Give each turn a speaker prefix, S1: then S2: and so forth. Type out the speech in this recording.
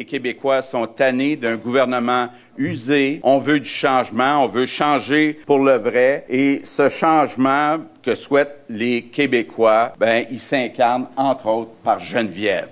S1: les Québécois sont tannés d'un gouvernement usé. On veut du changement, on veut changer pour le vrai. Et ce changement que souhaitent les Québécois, ben, il s'incarne entre autres par Geneviève.